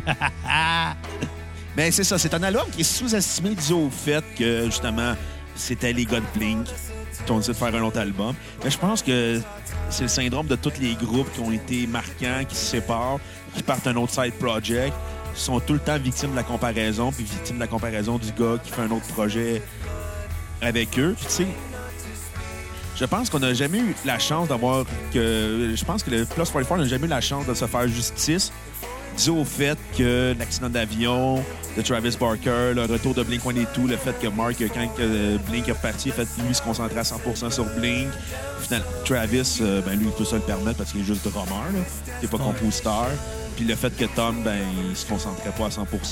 A: Mais c'est ça, c'est un album qui est sous-estimé dû au fait que, justement, c'était les gars de Blink qui ont décidé de faire un autre album. Mais je pense que c'est le syndrome de tous les groupes qui ont été marquants, qui se séparent, qui partent un autre side project, sont tout le temps victimes de la comparaison, puis victimes de la comparaison du gars qui fait un autre projet avec eux. Tu sais, je pense qu'on n'a jamais eu la chance d'avoir que. Je pense que le Plus 44 n'a jamais eu la chance de se faire justice dû au fait que l'accident d'avion de Travis Barker, le retour de Blink-182, le fait que Mark, quand que Blink est reparti, fait lui se concentrer à 100% sur Blink. Finalement, Travis, euh, ben lui, il peut se le permettre parce qu'il est juste drummer, là. Il n'est pas
B: Ouais.
A: compositeur. Puis le fait que Tom, ben, il se concentrait pas à 100 fait que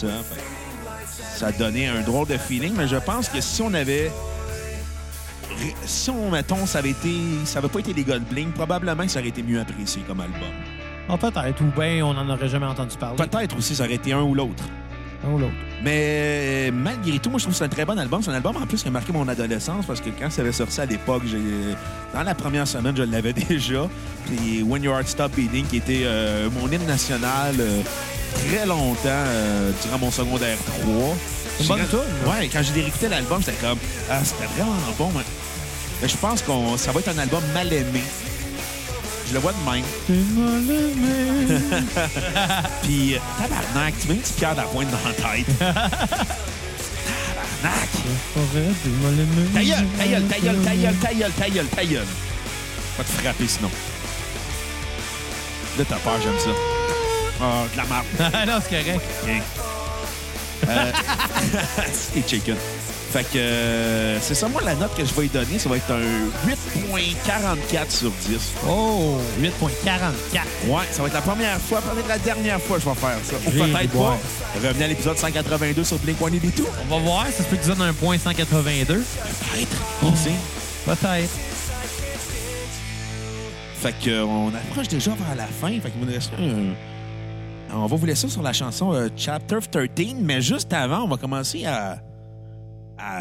A: ça a donné un drôle de feeling, mais je pense que si on avait si on, mettons, ça avait été, ça avait pas été les gars de Blink, probablement que ça aurait été mieux apprécié comme album.
B: Ah, peut-être. Ou bien on n'en aurait jamais entendu parler.
A: Peut-être aussi, ça aurait été un ou l'autre.
B: Un ou l'autre.
A: Mais euh, malgré tout, moi, je trouve que c'est un très bon album. C'est un album, en plus, qui a marqué mon adolescence parce que quand ça avait sorti à l'époque, j'ai- dans la première semaine, je l'avais déjà. Puis When Your Heart Stop Beating, qui était euh, mon hymne national euh, très longtemps euh, durant mon secondaire 3.
B: C'est une bonne tune,
A: Ouais, quand j'ai réécouté l'album, c'était comme, ah, c'était vraiment bon. Mais, mais je pense que ça va être un album mal aimé. Je le vois de même. Puis, euh, tabarnak, tu mets un petit cœur d'appointe dans la tête. tabarnak! Ta gueule, ta gueule, ta gueule, ta gueule, ta gueule, ta gueule, ta gueule. Va te frapper sinon. Là, t'as peur, j'aime ça. Ah, de la marde.
B: non, c'est correct.
A: Tiens. Euh, c'est chicken. Fait que euh, c'est ça, moi, la note que je vais lui donner, ça va être un 8.44 sur 10.
B: Oh, 8.44.
A: Ouais, ça va être la première fois, peut-être la dernière fois que je vais faire ça. Ou peut-être pas. Revenez à l'épisode 182 sur Blink-182.
B: On va voir, ça se peut que tu donnes un point 182.
A: Peut-être. On sait.
B: Peut-être.
A: Fait que euh, on approche déjà vers la fin. Fait que vous nous laisserez un- On va vous laisser sur la chanson euh, Chapter 13, mais juste avant, on va commencer à,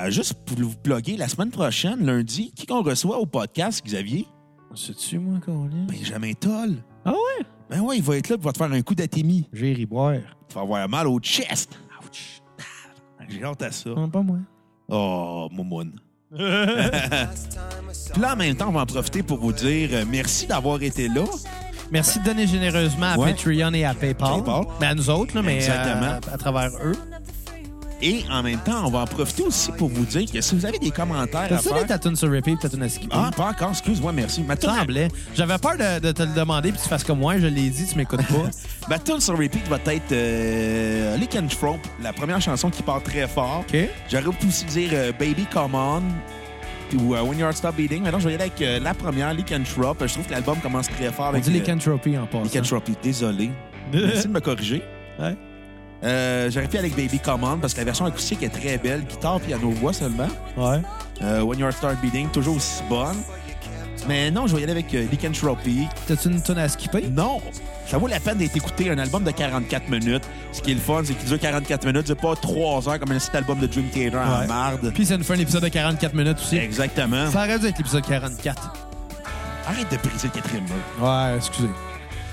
A: juste pour vous plugger la semaine prochaine, lundi, qui qu'on reçoit au podcast, Xavier?
B: C'est-tu, moi, Colin?
A: Benjamin Toll.
B: Ah ouais?
A: Ben ouais, il va être là, va te faire un coup d'atémie.
B: J'ai ri boire.
A: Tu vas avoir mal au chest. Ouch. J'ai hâte à ça.
B: Non, pas moi.
A: Oh, moumoune. Puis là, en même temps, on va en profiter pour vous dire euh, merci d'avoir été là.
B: Merci de donner généreusement à
A: Ouais.
B: Patreon et à PayPal.
A: PayPal.
B: Ben, à nous autres, là, mais
A: Exactement.
B: euh, à travers eux.
A: Et en même temps, on va en profiter aussi pour vous dire que si vous avez des commentaires à
B: T'as-tu
A: faire...
B: ta tune sur repeat, ta tune à skipper?
A: Ah, pas encore, excuse-moi, merci. Ma tune,
B: semblait. J'avais peur de, de te le demander puis tu fasses comme moi, je l'ai dit, tu m'écoutes pas.
A: ma tune sur repeat va être euh, Lick and Trope, la première chanson qui part très fort.
B: OK?
A: J'aurais pu aussi dire euh, Baby Come On ou euh, When Your Heart Stop Beating. Maintenant, je vais y aller avec euh, la première, Lick and Trope. Je trouve que l'album commence très fort
B: On
A: avec
B: dit
A: euh,
B: lycanthropy en passant.
A: Lycanthropy. Désolé. Merci de me corriger.
B: Ouais.
A: Euh, J'aurais pu aller avec Baby Come On parce que la version acoustique est très belle. Guitare, piano, voix seulement.
B: Ouais.
A: Euh, When Your Start Beating, toujours aussi bonne. Mais non, je vais y aller avec euh, Lycanthropy.
B: T'as-tu une tune à skipper?
A: Non! Ça vaut la peine d'être écouté. Un album de 44 minutes. Ce qui est le fun, c'est qu'il dure 44 minutes. C'est pas 3 heures comme un petit album de Dream Theater en
B: Ouais.
A: marde.
B: Puis ça nous fait un épisode de 44 minutes aussi.
A: Exactement.
B: Ça aurait dû être l'épisode 44.
A: Arrête de briser le quatrième mur.
B: Ouais, excusez.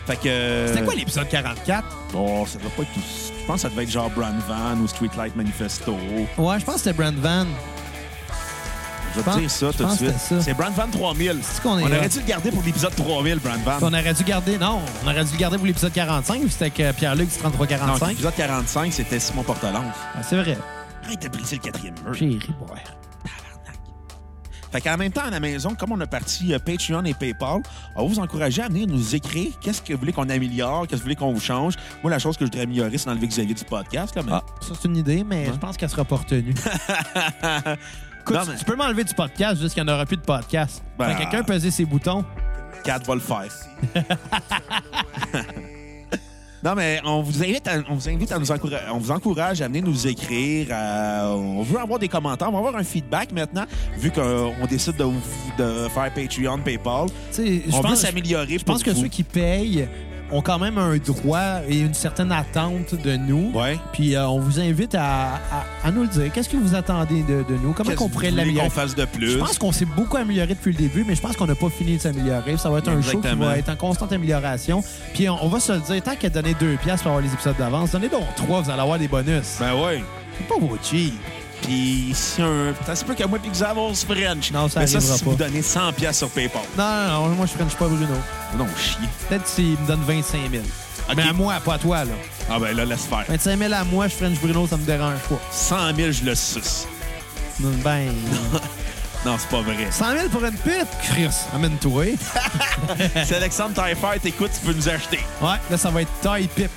A: Fait que. euh,
B: C'était quoi l'épisode 44?
A: Oh, ça doit pas être tout. Je pense que ça devait être genre Brown Van ou Streetlight Manifesto.
B: Ouais, je pense que c'était Brand Van.
A: Je vais te dire ça tout de suite. C'est Brown Van 3000.
B: C'est qu'on est
A: On aurait dû le garder pour l'épisode 3000, Brown Van.
B: On aurait dû garder, non, on aurait dû le garder pour l'épisode 45 ou c'était avec Pierre-Luc du
A: Non,
B: 33-45?
A: l'épisode 45, c'était Simon Portelance.
B: Ah, c'est vrai.
A: Arrête de briser le quatrième mur.
B: J'ai ri, ouais.
A: Fait qu'en même temps, à la maison, comme on a parti euh, Patreon et PayPal, on va vous encourager à venir nous écrire qu'est-ce que vous voulez qu'on améliore, qu'est-ce que vous voulez qu'on vous change. Moi, la chose que je voudrais améliorer, c'est d'enlever Xavier du podcast. Là, mais...
B: Ah, ça, c'est une idée, mais
A: Ouais.
B: je pense qu'elle sera pas retenue. Écoute,
A: Non,
B: tu-
A: mais-
B: tu peux m'enlever du podcast juste qu'il n'y en aura plus de podcast.
A: Ben,
B: quelqu'un peser ses boutons.
A: Kat va le faire. non, mais on vous invite à, on vous invite à nous encourager, on vous encourage à venir nous écrire. à- on veut avoir des commentaires, on va avoir un feedback maintenant, vu qu'on décide de, de faire Patreon, PayPal.
B: Tu sais, je
A: on veut
B: pense,
A: s'améliorer
B: je pense que
A: vous.
B: ceux qui payent ont quand même un droit et une certaine attente de nous.
A: Ouais.
B: Puis euh, on vous invite à, à- à nous le dire. Qu'est-ce que vous attendez de, de nous? Comment qu'on pourrait l'améliorer?
A: qu'on fasse de plus?
B: Je pense qu'on s'est beaucoup amélioré depuis le début, mais je pense qu'on n'a pas fini de s'améliorer. Ça va être un show qui va être en constante amélioration. Puis on, on va se le dire, tant qu'à donner deux piastres pour avoir les épisodes d'avance, donnez donc trois, vous allez avoir des bonus.
A: Ben ouais.
B: C'est pas beau cheap.
A: Puis si un. Ça se peut que moi et Xav, on se French.
B: Non, ça
A: Mais ça, si
B: pas.
A: vous donnez 100 pièces sur PayPal.
B: Non, non, non, moi je french pas Bruno.
A: Non, chier.
B: Peut-être s'il me donne 25 000.
A: OK.
B: Mais à moi, pas à toi, là.
A: Ah ben là, laisse faire.
B: 25 000 à moi, je french Bruno, ça me dérange pas.
A: 100 000, je le suce.
B: Ben,
A: Non, c'est pas vrai.
B: 100 000 pour une pute? Chris, amène-toi.
A: si Alexandre Taillefer t'écoute, tu peux nous acheter.
B: Ouais, là, ça va être taille pipe.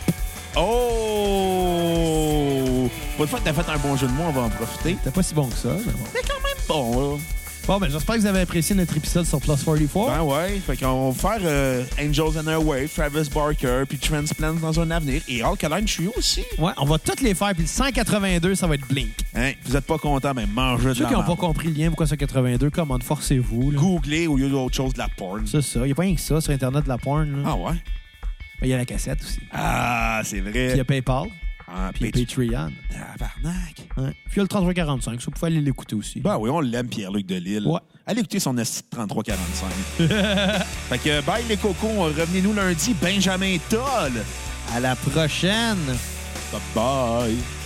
A: Oh! Pour une fois que t'as fait un bon jeu de mots, on va en profiter.
B: C'était pas si bon que ça, mais bon.
A: Mais quand même bon, là.
B: Bon, ben, j'espère que vous avez apprécié notre épisode sur Plus 44.
A: Ben ouais, fait qu'on va faire euh, Angels and Airwave, Travis Barker, puis Transplant dans un avenir. Et Alkaline Trio aussi.
B: Ouais, on va toutes les faire, puis le 182, ça va être Blink.
A: Hein? Vous êtes pas content, mais mangez de
B: Ceux
A: la
B: qui n'ont pas compris le lien, pourquoi c'est 82, comment forcez-vous. là.
A: Googlez au lieu d'autre chose de la porn.
B: C'est ça. Il n'y a pas rien que ça sur Internet de la porn. là.
A: Ah ouais?
B: Il y a la cassette aussi.
A: Ah, c'est
B: Puis
A: vrai.
B: il y a PayPal,
A: Ah,
B: puis a
A: Patreon. Tabarnak.
B: Ouais. Puis il y a le 3345, ça, vous pouvez aller l'écouter aussi.
A: Ben oui, on l'aime, Pierre-Luc Delisle.
B: Ouais.
A: Allez écouter son esti de 33-45. fait que, bye les cocos, revenez-nous lundi. Benjamin Toll.
B: À la prochaine!
A: Bye bye.